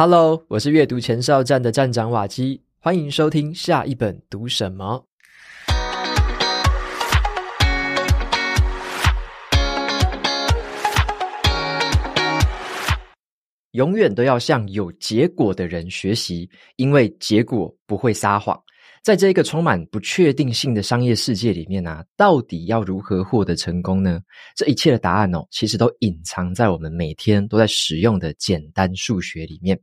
Hello，我是阅读前哨站的站长瓦基，欢迎收听下一本读什么。永远都要向有结果的人学习，因为结果不会撒谎。在这个充满不确定性的商业世界里面啊，到底要如何获得成功呢？这一切的答案哦，其实都隐藏在我们每天都在使用的简单数学里面。《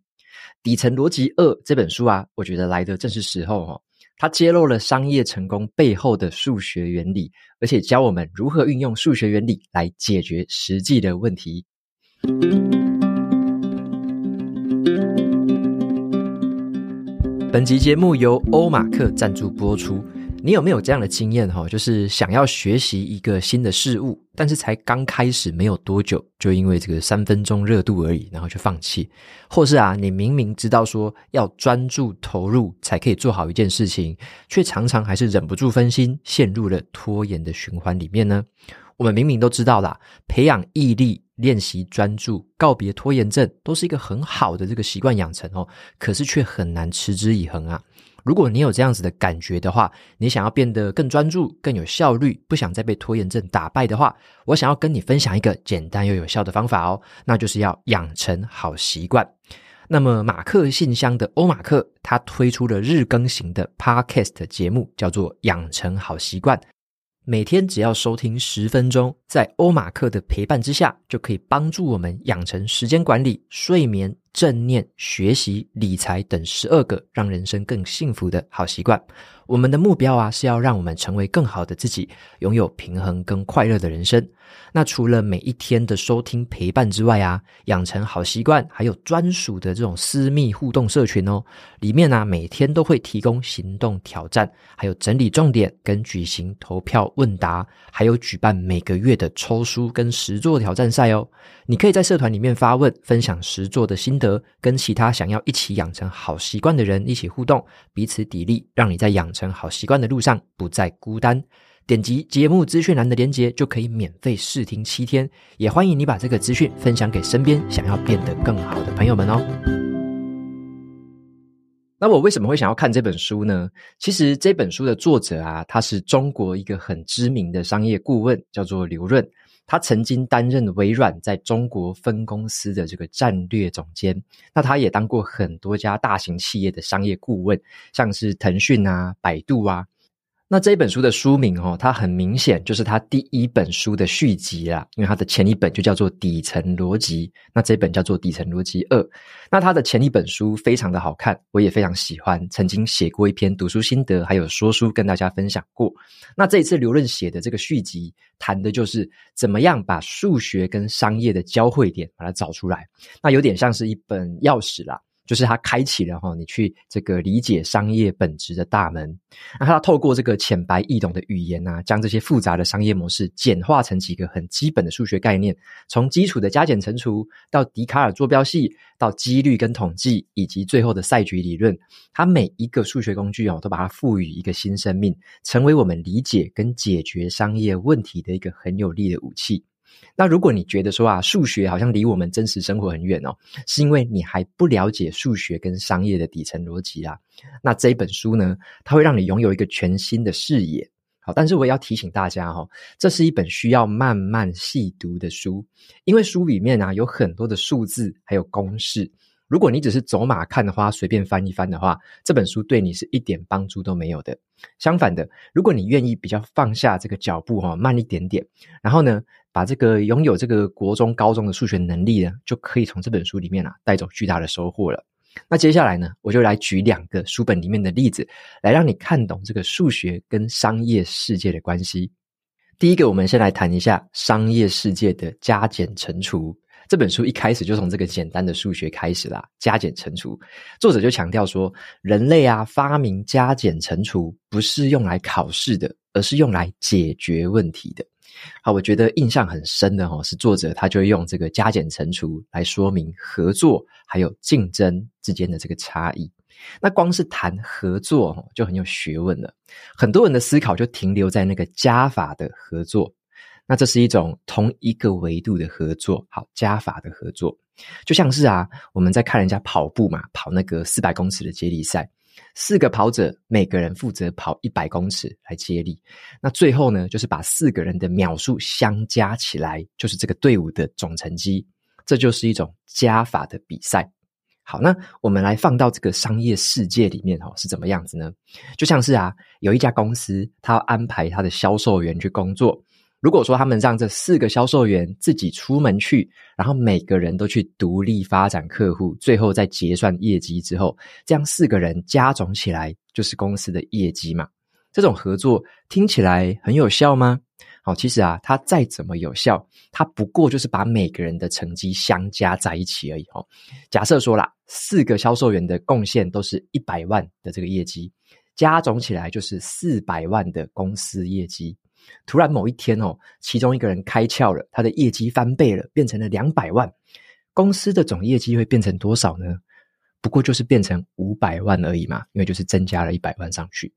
底层逻辑二》这本书啊，我觉得来的正是时候哦。它揭露了商业成功背后的数学原理，而且教我们如何运用数学原理来解决实际的问题。本集节目由欧马克赞助播出。你有没有这样的经验哈？就是想要学习一个新的事物，但是才刚开始没有多久，就因为这个三分钟热度而已，然后就放弃。或是啊，你明明知道说要专注投入才可以做好一件事情，却常常还是忍不住分心，陷入了拖延的循环里面呢？我们明明都知道啦，培养毅力。练习专注，告别拖延症，都是一个很好的这个习惯养成哦。可是却很难持之以恒啊。如果你有这样子的感觉的话，你想要变得更专注、更有效率，不想再被拖延症打败的话，我想要跟你分享一个简单又有效的方法哦，那就是要养成好习惯。那么，马克信箱的欧马克，他推出了日更型的 Podcast 节目，叫做《养成好习惯》。每天只要收听十分钟，在欧马克的陪伴之下，就可以帮助我们养成时间管理、睡眠、正念、学习、理财等十二个让人生更幸福的好习惯。我们的目标啊，是要让我们成为更好的自己，拥有平衡跟快乐的人生。那除了每一天的收听陪伴之外啊，养成好习惯，还有专属的这种私密互动社群哦。里面呢、啊，每天都会提供行动挑战，还有整理重点跟举行投票问答，还有举办每个月的抽书跟实作挑战赛哦。你可以在社团里面发问，分享实作的心得，跟其他想要一起养成好习惯的人一起互动，彼此砥砺，让你在养成好习惯的路上不再孤单。点击节目资讯栏的链接，就可以免费试听七天。也欢迎你把这个资讯分享给身边想要变得更好的朋友们哦。那我为什么会想要看这本书呢？其实这本书的作者啊，他是中国一个很知名的商业顾问，叫做刘润。他曾经担任微软在中国分公司的这个战略总监。那他也当过很多家大型企业的商业顾问，像是腾讯啊、百度啊。那这本书的书名哦，它很明显就是它第一本书的续集啦，因为它的前一本就叫做《底层逻辑》，那这本叫做《底层逻辑二》。那它的前一本书非常的好看，我也非常喜欢，曾经写过一篇读书心得，还有说书跟大家分享过。那这一次刘润写的这个续集，谈的就是怎么样把数学跟商业的交汇点把它找出来，那有点像是一本钥匙啦。就是他开启了哈，你去这个理解商业本质的大门。那他透过这个浅白易懂的语言啊，将这些复杂的商业模式简化成几个很基本的数学概念，从基础的加减乘除到笛卡尔坐标系，到几率跟统计，以及最后的赛局理论。他每一个数学工具哦，都把它赋予一个新生命，成为我们理解跟解决商业问题的一个很有力的武器。那如果你觉得说啊，数学好像离我们真实生活很远哦，是因为你还不了解数学跟商业的底层逻辑啊。那这一本书呢，它会让你拥有一个全新的视野。好，但是我也要提醒大家哈，这是一本需要慢慢细读的书，因为书里面啊有很多的数字还有公式。如果你只是走马看花，随便翻一翻的话，这本书对你是一点帮助都没有的。相反的，如果你愿意比较放下这个脚步哈，慢一点点，然后呢，把这个拥有这个国中、高中的数学能力呢，就可以从这本书里面啊带走巨大的收获了。那接下来呢，我就来举两个书本里面的例子，来让你看懂这个数学跟商业世界的关系。第一个，我们先来谈一下商业世界的加减乘除。这本书一开始就从这个简单的数学开始啦，加减乘除。作者就强调说，人类啊发明加减乘除不是用来考试的，而是用来解决问题的。好，我觉得印象很深的哦，是作者他就用这个加减乘除来说明合作还有竞争之间的这个差异。那光是谈合作就很有学问了，很多人的思考就停留在那个加法的合作。那这是一种同一个维度的合作，好，加法的合作。就像是啊，我们在看人家跑步嘛，跑那个四百公尺的接力赛，四个跑者每个人负责跑一百公尺来接力，那最后呢，就是把四个人的秒数相加起来，就是这个队伍的总成绩，这就是一种加法的比赛。好，那我们来放到这个商业世界里面哦，是怎么样子呢？就像是啊，有一家公司，他要安排他的销售员去工作。如果说他们让这四个销售员自己出门去，然后每个人都去独立发展客户，最后再结算业绩之后，这样四个人加总起来就是公司的业绩嘛。这种合作听起来很有效吗？好，其实啊，它再怎么有效，它不过就是把每个人的成绩相加在一起而已哦。假设说啦，四个销售员的贡献都是一百万的这个业绩，加总起来就是四百万的公司业绩。突然某一天哦，其中一个人开窍了，他的业绩翻倍了，变成了两百万，公司的总业绩会变成多少呢？不过就是变成五百万而已嘛，因为就是增加了一百万上去。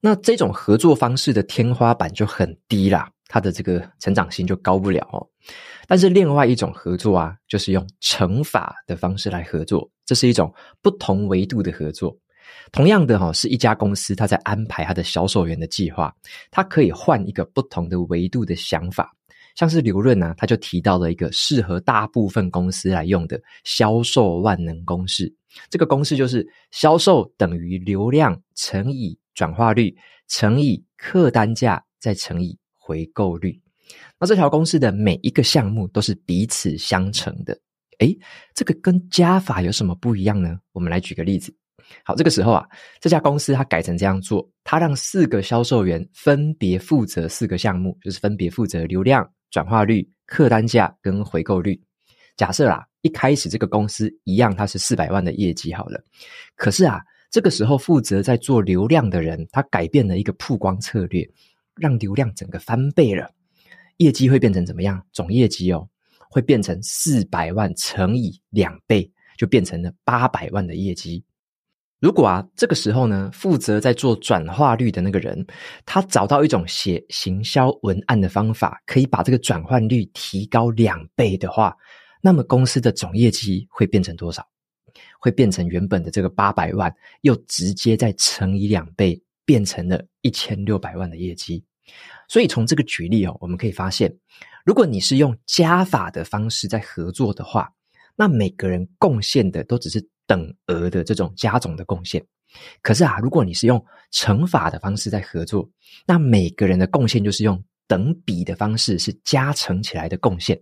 那这种合作方式的天花板就很低啦。它的这个成长性就高不了哦，但是另外一种合作啊，就是用乘法的方式来合作，这是一种不同维度的合作。同样的哈，是一家公司，它在安排它的销售员的计划，它可以换一个不同的维度的想法。像是刘润呢，他就提到了一个适合大部分公司来用的销售万能公式，这个公式就是销售等于流量乘以转化率乘以客单价再乘以回购率，那这条公式的每一个项目都是彼此相乘的。诶，这个跟加法有什么不一样呢？我们来举个例子。好，这个时候啊，这家公司它改成这样做，它让四个销售员分别负责四个项目，就是分别负责流量、转化率、客单价跟回购率。假设啦，一开始这个公司一样，它是四百万的业绩好了，可是啊，这个时候负责在做流量的人，他改变了一个曝光策略。让流量整个翻倍了，业绩会变成怎么样？总业绩哦，会变成四百万乘以两倍，就变成了八百万的业绩。如果啊，这个时候呢，负责在做转化率的那个人，他找到一种写行销文案的方法，可以把这个转换率提高两倍的话，那么公司的总业绩会变成多少？会变成原本的这个八百万，又直接再乘以两倍。变成了一千六百万的业绩，所以从这个举例哦，我们可以发现，如果你是用加法的方式在合作的话，那每个人贡献的都只是等额的这种加总的贡献。可是啊，如果你是用乘法的方式在合作，那每个人的贡献就是用等比的方式是加成起来的贡献。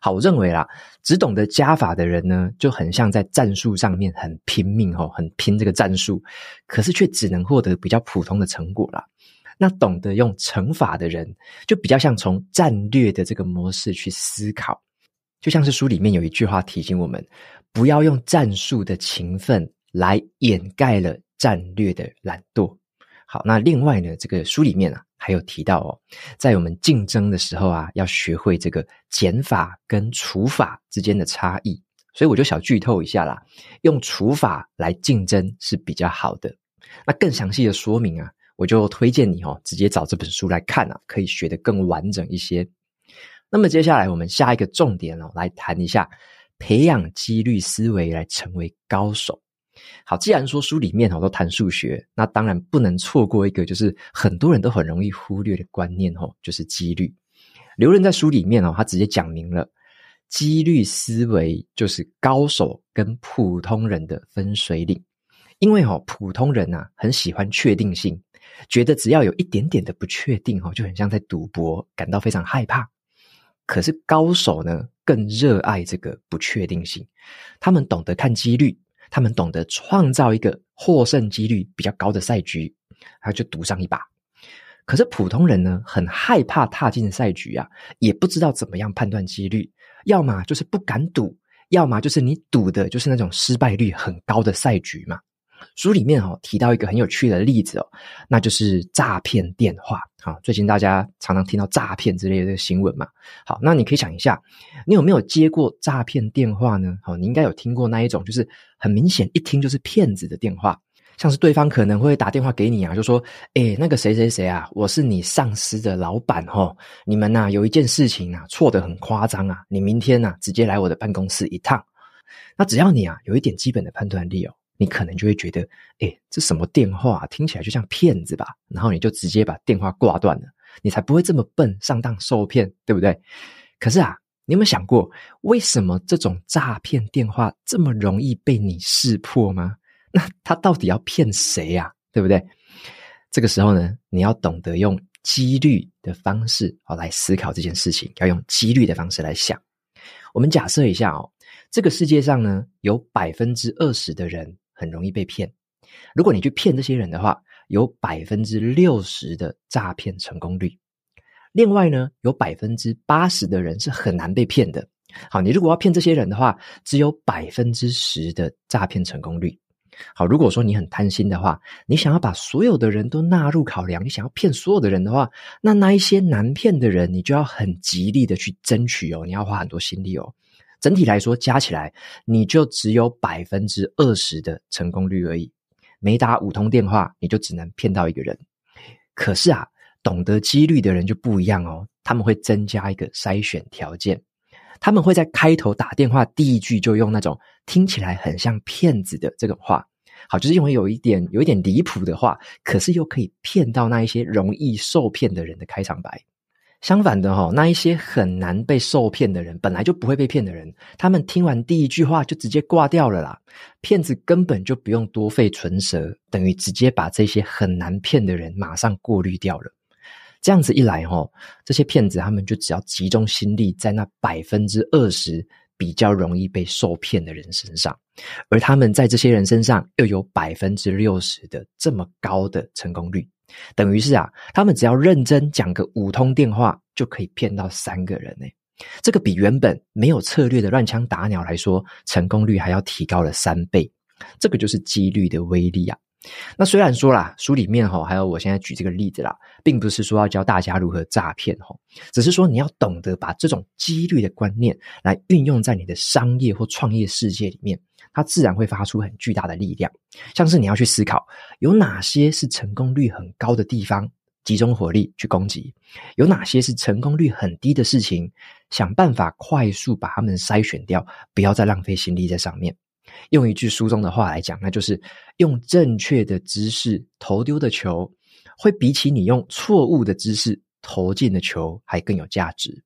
好，我认为啦，只懂得加法的人呢，就很像在战术上面很拼命哦，很拼这个战术，可是却只能获得比较普通的成果啦。那懂得用乘法的人，就比较像从战略的这个模式去思考，就像是书里面有一句话提醒我们，不要用战术的勤奋来掩盖了战略的懒惰。好，那另外呢，这个书里面啊。还有提到哦，在我们竞争的时候啊，要学会这个减法跟除法之间的差异。所以我就小剧透一下啦，用除法来竞争是比较好的。那更详细的说明啊，我就推荐你哦，直接找这本书来看啊，可以学得更完整一些。那么接下来我们下一个重点哦，来谈一下培养几率思维来成为高手。好，既然说书里面哦都谈数学，那当然不能错过一个就是很多人都很容易忽略的观念哦，就是几率。刘润在书里面哦，他直接讲明了，几率思维就是高手跟普通人的分水岭。因为哦，普通人呐很喜欢确定性，觉得只要有一点点的不确定哦，就很像在赌博，感到非常害怕。可是高手呢更热爱这个不确定性，他们懂得看几率。他们懂得创造一个获胜几率比较高的赛局，他就赌上一把。可是普通人呢，很害怕踏进赛局啊，也不知道怎么样判断几率，要么就是不敢赌，要么就是你赌的就是那种失败率很高的赛局嘛。书里面哦提到一个很有趣的例子哦，那就是诈骗电话。好，最近大家常常听到诈骗之类的新闻嘛。好，那你可以想一下，你有没有接过诈骗电话呢？好，你应该有听过那一种，就是很明显一听就是骗子的电话，像是对方可能会打电话给你啊，就说：“诶，那个谁谁谁啊，我是你上司的老板齁，你们呐有一件事情啊错得很夸张啊，你明天呐直接来我的办公室一趟。”那只要你啊有一点基本的判断力哦，你可能就会觉得，诶，这什么电话，听起来就像骗子吧？然后你就直接把电话挂断了，你才不会这么笨上当受骗，对不对？可是啊，你有没有想过，为什么这种诈骗电话这么容易被你识破吗？那他到底要骗谁呀？对不对？这个时候呢，你要懂得用几率的方式哦来思考这件事情，要用几率的方式来想。我们假设一下哦，这个世界上呢，有百分之二十的人很容易被骗。如果你去骗这些人的话，有百分之六十的诈骗成功率。另外呢，有百分之八十的人是很难被骗的。好，你如果要骗这些人的话，只有百分之十的诈骗成功率。好，如果说你很贪心的话，你想要把所有的人都纳入考量，你想要骗所有的人的话，那那一些难骗的人，你就要很极力的去争取哦，你要花很多心力哦。整体来说，加起来你就只有百分之二十的成功率而已。每打五通电话，你就只能骗到一个人。可是啊。懂得几率的人就不一样哦，他们会增加一个筛选条件，他们会在开头打电话第一句就用那种听起来很像骗子的这种话，好，就是因为有一点有一点离谱的话，可是又可以骗到那一些容易受骗的人的开场白。相反的哈，那一些很难被受骗的人，本来就不会被骗的人，他们听完第一句话就直接挂掉了啦，骗子根本就不用多费唇舌，等于直接把这些很难骗的人马上过滤掉了。这样子一来，吼，这些骗子他们就只要集中心力在那百分之二十比较容易被受骗的人身上，而他们在这些人身上又有百分之六十的这么高的成功率，等于是啊，他们只要认真讲个五通电话就可以骗到三个人呢。这个比原本没有策略的乱枪打鸟来说，成功率还要提高了三倍。这个就是几率的威力啊。那虽然说啦，书里面哈，还有我现在举这个例子啦，并不是说要教大家如何诈骗哈，只是说你要懂得把这种几率的观念来运用在你的商业或创业世界里面，它自然会发出很巨大的力量。像是你要去思考，有哪些是成功率很高的地方，集中火力去攻击；有哪些是成功率很低的事情，想办法快速把它们筛选掉，不要再浪费心力在上面。用一句书中的话来讲，那就是用正确的姿势投丢的球，会比起你用错误的姿势投进的球还更有价值。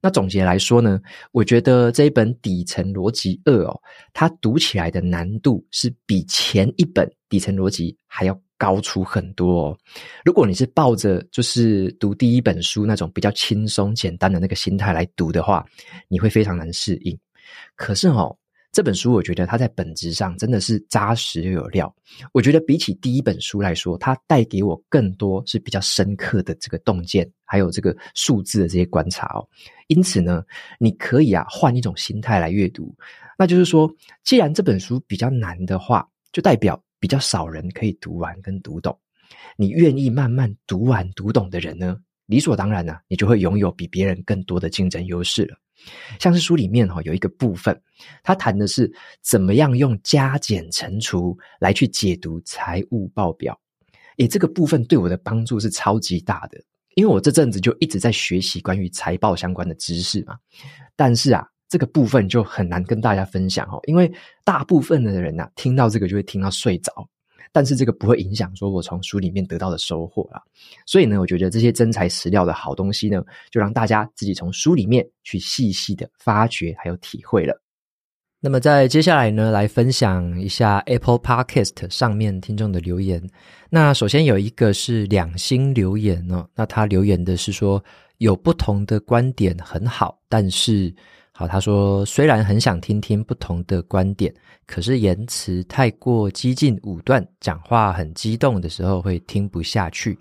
那总结来说呢，我觉得这一本《底层逻辑二》哦，它读起来的难度是比前一本《底层逻辑》还要高出很多哦。如果你是抱着就是读第一本书那种比较轻松简单的那个心态来读的话，你会非常难适应。可是哦。这本书我觉得它在本质上真的是扎实又有料。我觉得比起第一本书来说，它带给我更多是比较深刻的这个洞见，还有这个数字的这些观察哦。因此呢，你可以啊换一种心态来阅读，那就是说，既然这本书比较难的话，就代表比较少人可以读完跟读懂。你愿意慢慢读完读懂的人呢，理所当然呢，你就会拥有比别人更多的竞争优势了。像是书里面哈有一个部分，他谈的是怎么样用加减乘除来去解读财务报表。诶，这个部分对我的帮助是超级大的，因为我这阵子就一直在学习关于财报相关的知识嘛。但是啊，这个部分就很难跟大家分享哦，因为大部分的人呐，听到这个就会听到睡着。但是这个不会影响说我从书里面得到的收获啦，所以呢，我觉得这些真材实料的好东西呢，就让大家自己从书里面去细细的发掘还有体会了。那么在接下来呢，来分享一下 Apple Podcast 上面听众的留言。那首先有一个是两星留言哦，那他留言的是说有不同的观点很好，但是。好，他说虽然很想听听不同的观点，可是言辞太过激进武断，讲话很激动的时候会听不下去。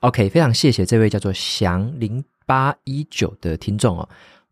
OK，非常谢谢这位叫做祥零八一九的听众哦。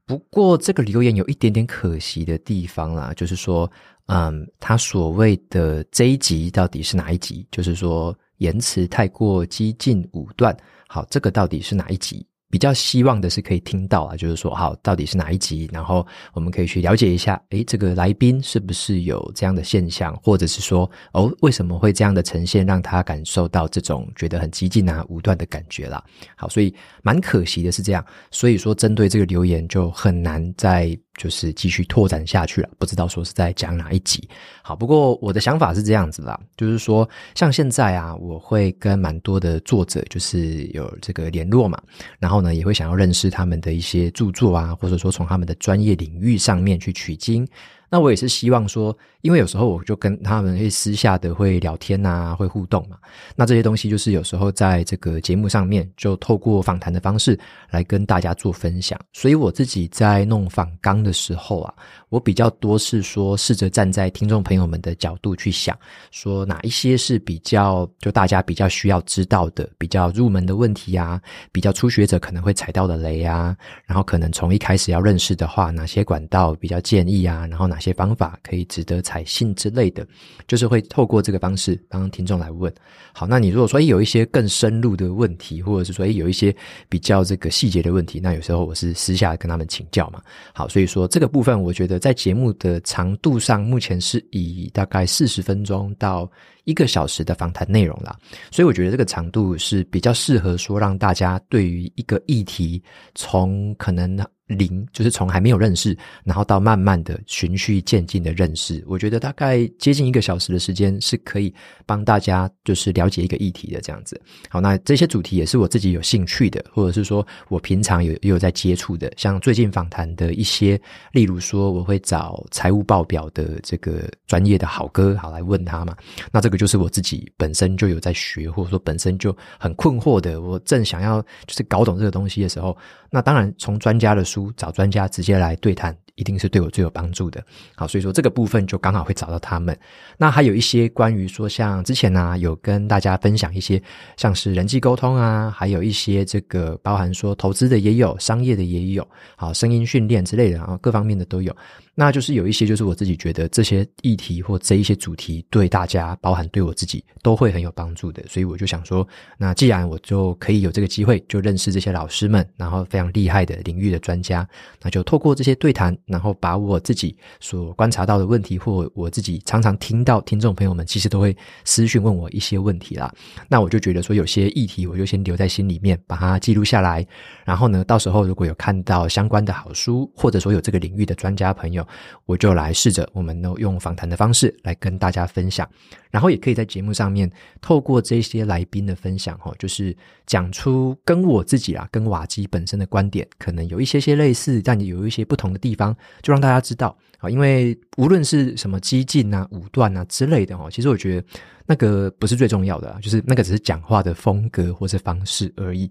不过这个留言有一点点可惜的地方啦，就是说，嗯，他所谓的这一集到底是哪一集？就是说言辞太过激进武断。好，这个到底是哪一集？比较希望的是可以听到啊，就是说，好，到底是哪一集？然后我们可以去了解一下，诶，这个来宾是不是有这样的现象，或者是说，哦，为什么会这样的呈现，让他感受到这种觉得很激进啊、武断的感觉啦。好，所以蛮可惜的是这样，所以说针对这个留言就很难在就是继续拓展下去了。不知道说是在讲哪一集。好，不过我的想法是这样子啦，就是说，像现在啊，我会跟蛮多的作者就是有这个联络嘛，然后呢，也会想要认识他们的一些著作啊，或者说从他们的专业领域上面去取经。那我也是希望说，因为有时候我就跟他们会私下的会聊天啊，会互动嘛。那这些东西就是有时候在这个节目上面，就透过访谈的方式来跟大家做分享。所以我自己在弄访纲的时候啊，我比较多是说试着站在听众朋友们的角度去想，说哪一些是比较就大家比较需要知道的、比较入门的问题啊，比较初学者可能会踩到的雷啊，然后可能从一开始要认识的话，哪些管道比较建议啊，然后哪。些方法可以值得采信之类的，就是会透过这个方式帮听众来问。好，那你如果说有一些更深入的问题，或者是说有一些比较这个细节的问题，那有时候我是私下跟他们请教嘛。好，所以说这个部分我觉得在节目的长度上，目前是以大概四十分钟到一个小时的访谈内容啦。所以我觉得这个长度是比较适合说让大家对于一个议题从可能。零就是从还没有认识，然后到慢慢的循序渐进的认识，我觉得大概接近一个小时的时间是可以帮大家就是了解一个议题的这样子。好，那这些主题也是我自己有兴趣的，或者是说我平常有有在接触的，像最近访谈的一些，例如说我会找财务报表的这个专业的好哥好来问他嘛，那这个就是我自己本身就有在学，或者说本身就很困惑的，我正想要就是搞懂这个东西的时候。那当然，从专家的找专家直接来对谈，一定是对我最有帮助的。好，所以说这个部分就刚好会找到他们。那还有一些关于说，像之前呢、有跟大家分享一些，像是人际沟通啊，还有一些这个包含说投资的也有，商业的也有，好，声音训练之类的，然后各方面的都有。那就是有一些，就是我自己觉得这些议题或这一些主题对大家，包含对我自己都会很有帮助的，所以我就想说，那既然我就可以有这个机会，就认识这些老师们，然后非常厉害的领域的专家，那就透过这些对谈，然后把我自己所观察到的问题，或我自己常常听到听众朋友们其实都会私讯问我一些问题啦，那我就觉得说有些议题我就先留在心里面，把它记录下来，然后呢，到时候如果有看到相关的好书，或者说有这个领域的专家朋友。我就来试着，我们呢用访谈的方式来跟大家分享，然后也可以在节目上面透过这些来宾的分享，哈，就是讲出跟我自己啊，跟瓦基本身的观点可能有一些些类似，但有一些不同的地方，就让大家知道啊。因为无论是什么激进啊、武断啊之类的，哈，其实我觉得那个不是最重要的，就是那个只是讲话的风格或是方式而已。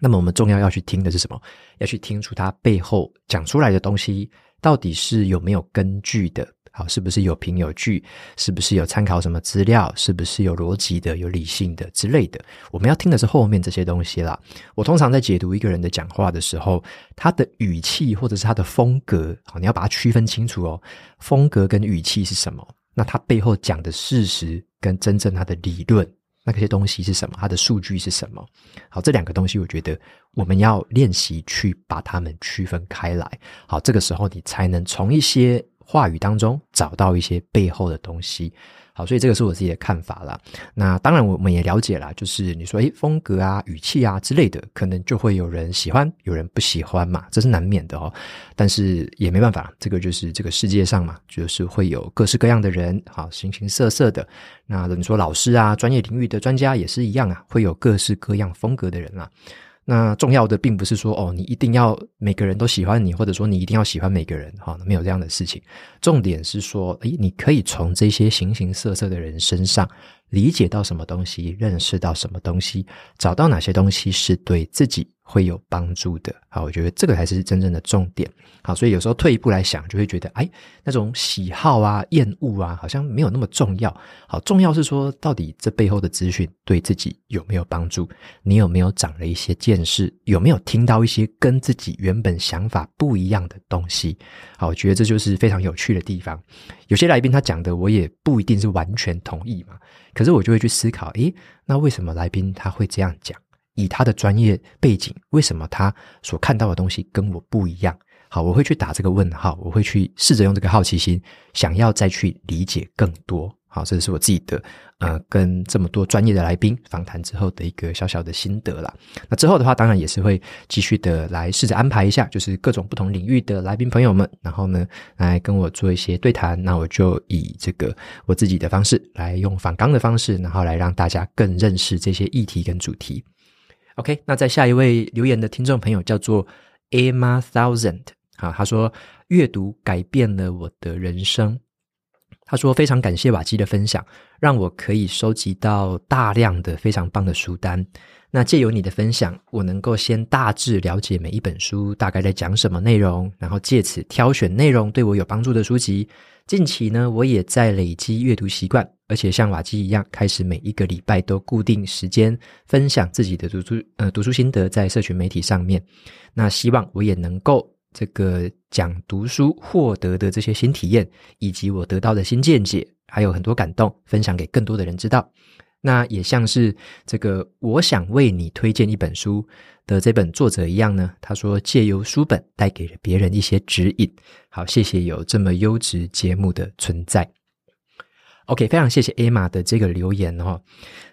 那么我们重要要去听的是什么？要去听出他背后讲出来的东西。到底是有没有根据的？好，是不是有凭有据？是不是有参考什么资料？是不是有逻辑的、有理性的之类的？我们要听的是后面这些东西啦。我通常在解读一个人的讲话的时候，他的语气或者是他的风格，好，你要把它区分清楚哦。风格跟语气是什么？那他背后讲的事实跟真正他的理论。那些东西是什么？它的数据是什么？好，这两个东西，我觉得我们要练习去把它们区分开来。好，这个时候你才能从一些话语当中找到一些背后的东西。好，所以这个是我自己的看法啦。那当然，我们也了解啦，就是你说，诶，风格啊、语气啊之类的，可能就会有人喜欢，有人不喜欢嘛，这是难免的哦。但是也没办法，这个就是这个世界上嘛，就是会有各式各样的人，好，形形色色的。那你说老师啊，专业领域的专家也是一样啊，会有各式各样风格的人啊。那重要的并不是说哦，你一定要每个人都喜欢你，或者说你一定要喜欢每个人，哈，没有这样的事情。重点是说，诶，你可以从这些形形色色的人身上理解到什么东西，认识到什么东西，找到哪些东西是对自己会有帮助的，好，我觉得这个才是真正的重点。好，所以有时候退一步来想，就会觉得，哎，那种喜好啊、厌恶啊，好像没有那么重要。好，重要是说，到底这背后的资讯对自己有没有帮助？你有没有长了一些见识？有没有听到一些跟自己原本想法不一样的东西？好，我觉得这就是非常有趣的地方。有些来宾他讲的，我也不一定是完全同意嘛，可是我就会去思考，诶，那为什么来宾他会这样讲？以他的专业背景，为什么他所看到的东西跟我不一样？好，我会去打这个问号，我会去试着用这个好奇心，想要再去理解更多。好，这是我自己的呃，跟这么多专业的来宾访谈之后的一个小小的心得啦。那之后的话，当然也是会继续的来试着安排一下，就是各种不同领域的来宾朋友们，然后呢来跟我做一些对谈。那我就以这个我自己的方式来用访纲的方式，然后来让大家更认识这些议题跟主题。OK，那在下一位留言的听众朋友叫做 Emma Thousand，啊，他说阅读改变了我的人生。他说非常感谢瓦基的分享，让我可以收集到大量的非常棒的书单。那借由你的分享，我能够先大致了解每一本书大概在讲什么内容，然后借此挑选内容对我有帮助的书籍。近期呢，我也在累积阅读习惯，而且像瓦基一样，开始每一个礼拜都固定时间分享自己的读书呃读书心得在社群媒体上面。那希望我也能够这个讲读书获得的这些新体验，以及我得到的新见解，还有很多感动，分享给更多的人知道。那也像是这个，我想为你推荐一本书的这本作者一样呢。他说，借由书本带给了别人一些指引。好，谢谢有这么优质节目的存在。OK，非常谢谢 Emma 的这个留言哈。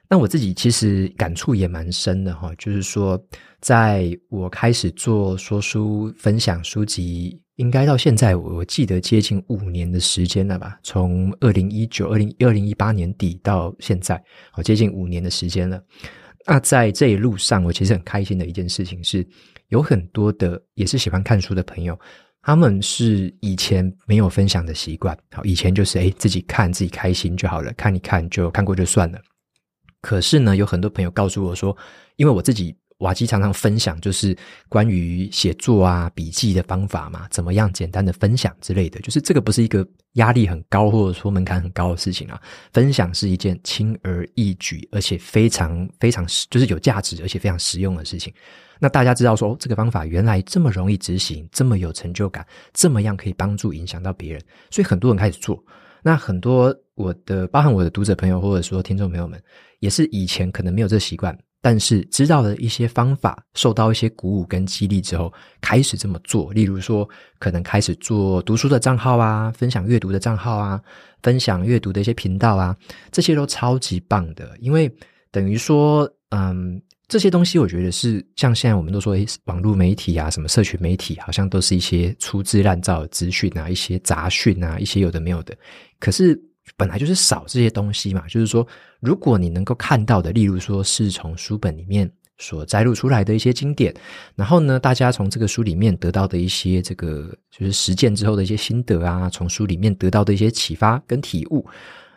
那我自己其实感触也蛮深的哈，就是说，在我开始做说书分享书籍。应该到现在，我记得接近五年的时间了吧？从二零一九、二零二零一八年底到现在，好，接近五年的时间了。那在这一路上，我其实很开心的一件事情是，有很多的也是喜欢看书的朋友，他们是以前没有分享的习惯，好，以前就是诶自己看自己开心就好了，看一看就看过就算了。可是呢，有很多朋友告诉我说，因为我自己。瓦基常常分享，就是关于写作啊、笔记的方法嘛，怎么样简单的分享之类的。就是这个不是一个压力很高或者说门槛很高的事情啊。分享是一件轻而易举，而且非常非常就是有价值，而且非常实用的事情。那大家知道说，哦，这个方法原来这么容易执行，这么有成就感，这么样可以帮助影响到别人，所以很多人开始做。那很多我的，包含我的读者朋友或者说听众朋友们，也是以前可能没有这习惯。但是知道了一些方法，受到一些鼓舞跟激励之后，开始这么做。例如说，可能开始做读书的账号啊，分享阅读的账号啊，分享阅读的一些频道啊，这些都超级棒的。因为等于说，嗯，这些东西我觉得是像现在我们都说，诶，网络媒体啊，什么社群媒体，好像都是一些粗制滥造的资讯啊，一些杂讯啊，一些有的没有的。可是。本来就是少这些东西嘛，就是说，如果你能够看到的，例如说是从书本里面所摘录出来的一些经典，然后呢，大家从这个书里面得到的一些这个就是实践之后的一些心得啊，从书里面得到的一些启发跟体悟，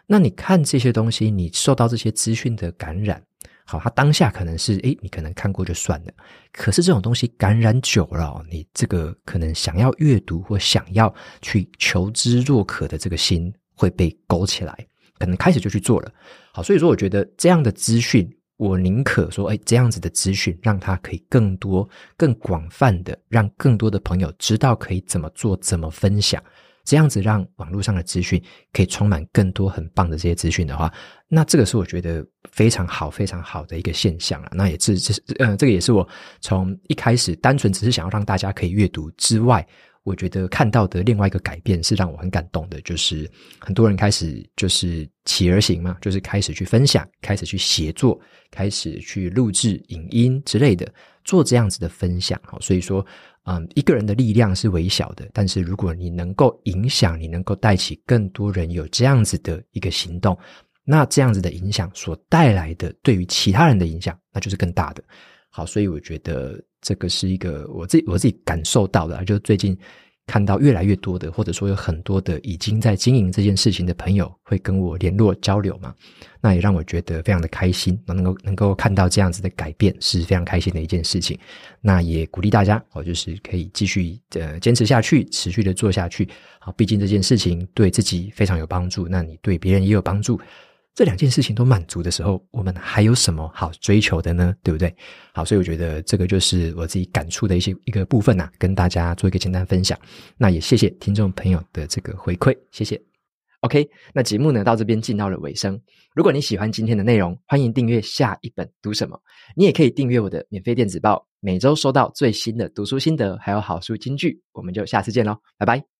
那你看这些东西，你受到这些资讯的感染，好，他当下可能是诶，你可能看过就算了，可是这种东西感染久了，你这个可能想要阅读或想要去求知若渴的这个心。会被勾起来，可能开始就去做了。好，所以说我觉得这样的资讯，我宁可说，哎，这样子的资讯，让它可以更多、更广泛的，让更多的朋友知道可以怎么做、怎么分享。这样子让网络上的资讯可以充满更多很棒的这些资讯的话，那这个是我觉得非常好、非常好的一个现象啊。那也是，这是，呃，这个也是我从一开始单纯只是想要让大家可以阅读之外。我觉得看到的另外一个改变是让我很感动的，就是很多人开始就是起而行嘛，就是开始去分享，开始去写作，开始去录制影音之类的，做这样子的分享。好，所以说，嗯，一个人的力量是微小的，但是如果你能够影响，你能够带起更多人有这样子的一个行动，那这样子的影响所带来的对于其他人的影响，那就是更大的。好，所以我觉得。这个是一个我自己我自己感受到的，就是最近看到越来越多的，或者说有很多的已经在经营这件事情的朋友会跟我联络交流嘛，那也让我觉得非常的开心，能够能够看到这样子的改变是非常开心的一件事情。那也鼓励大家，我就是可以继续呃坚持下去，持续的做下去。好，毕竟这件事情对自己非常有帮助，那你对别人也有帮助。这两件事情都满足的时候，我们还有什么好追求的呢？对不对？好，所以我觉得这个就是我自己感触的一些一个部分呐、跟大家做一个简单分享。那也谢谢听众朋友的这个回馈，谢谢。OK，那节目呢到这边进到了尾声。如果你喜欢今天的内容，欢迎订阅下一本读什么。你也可以订阅我的免费电子报，每周收到最新的读书心得，还有好书金句。我们就下次见喽，拜拜。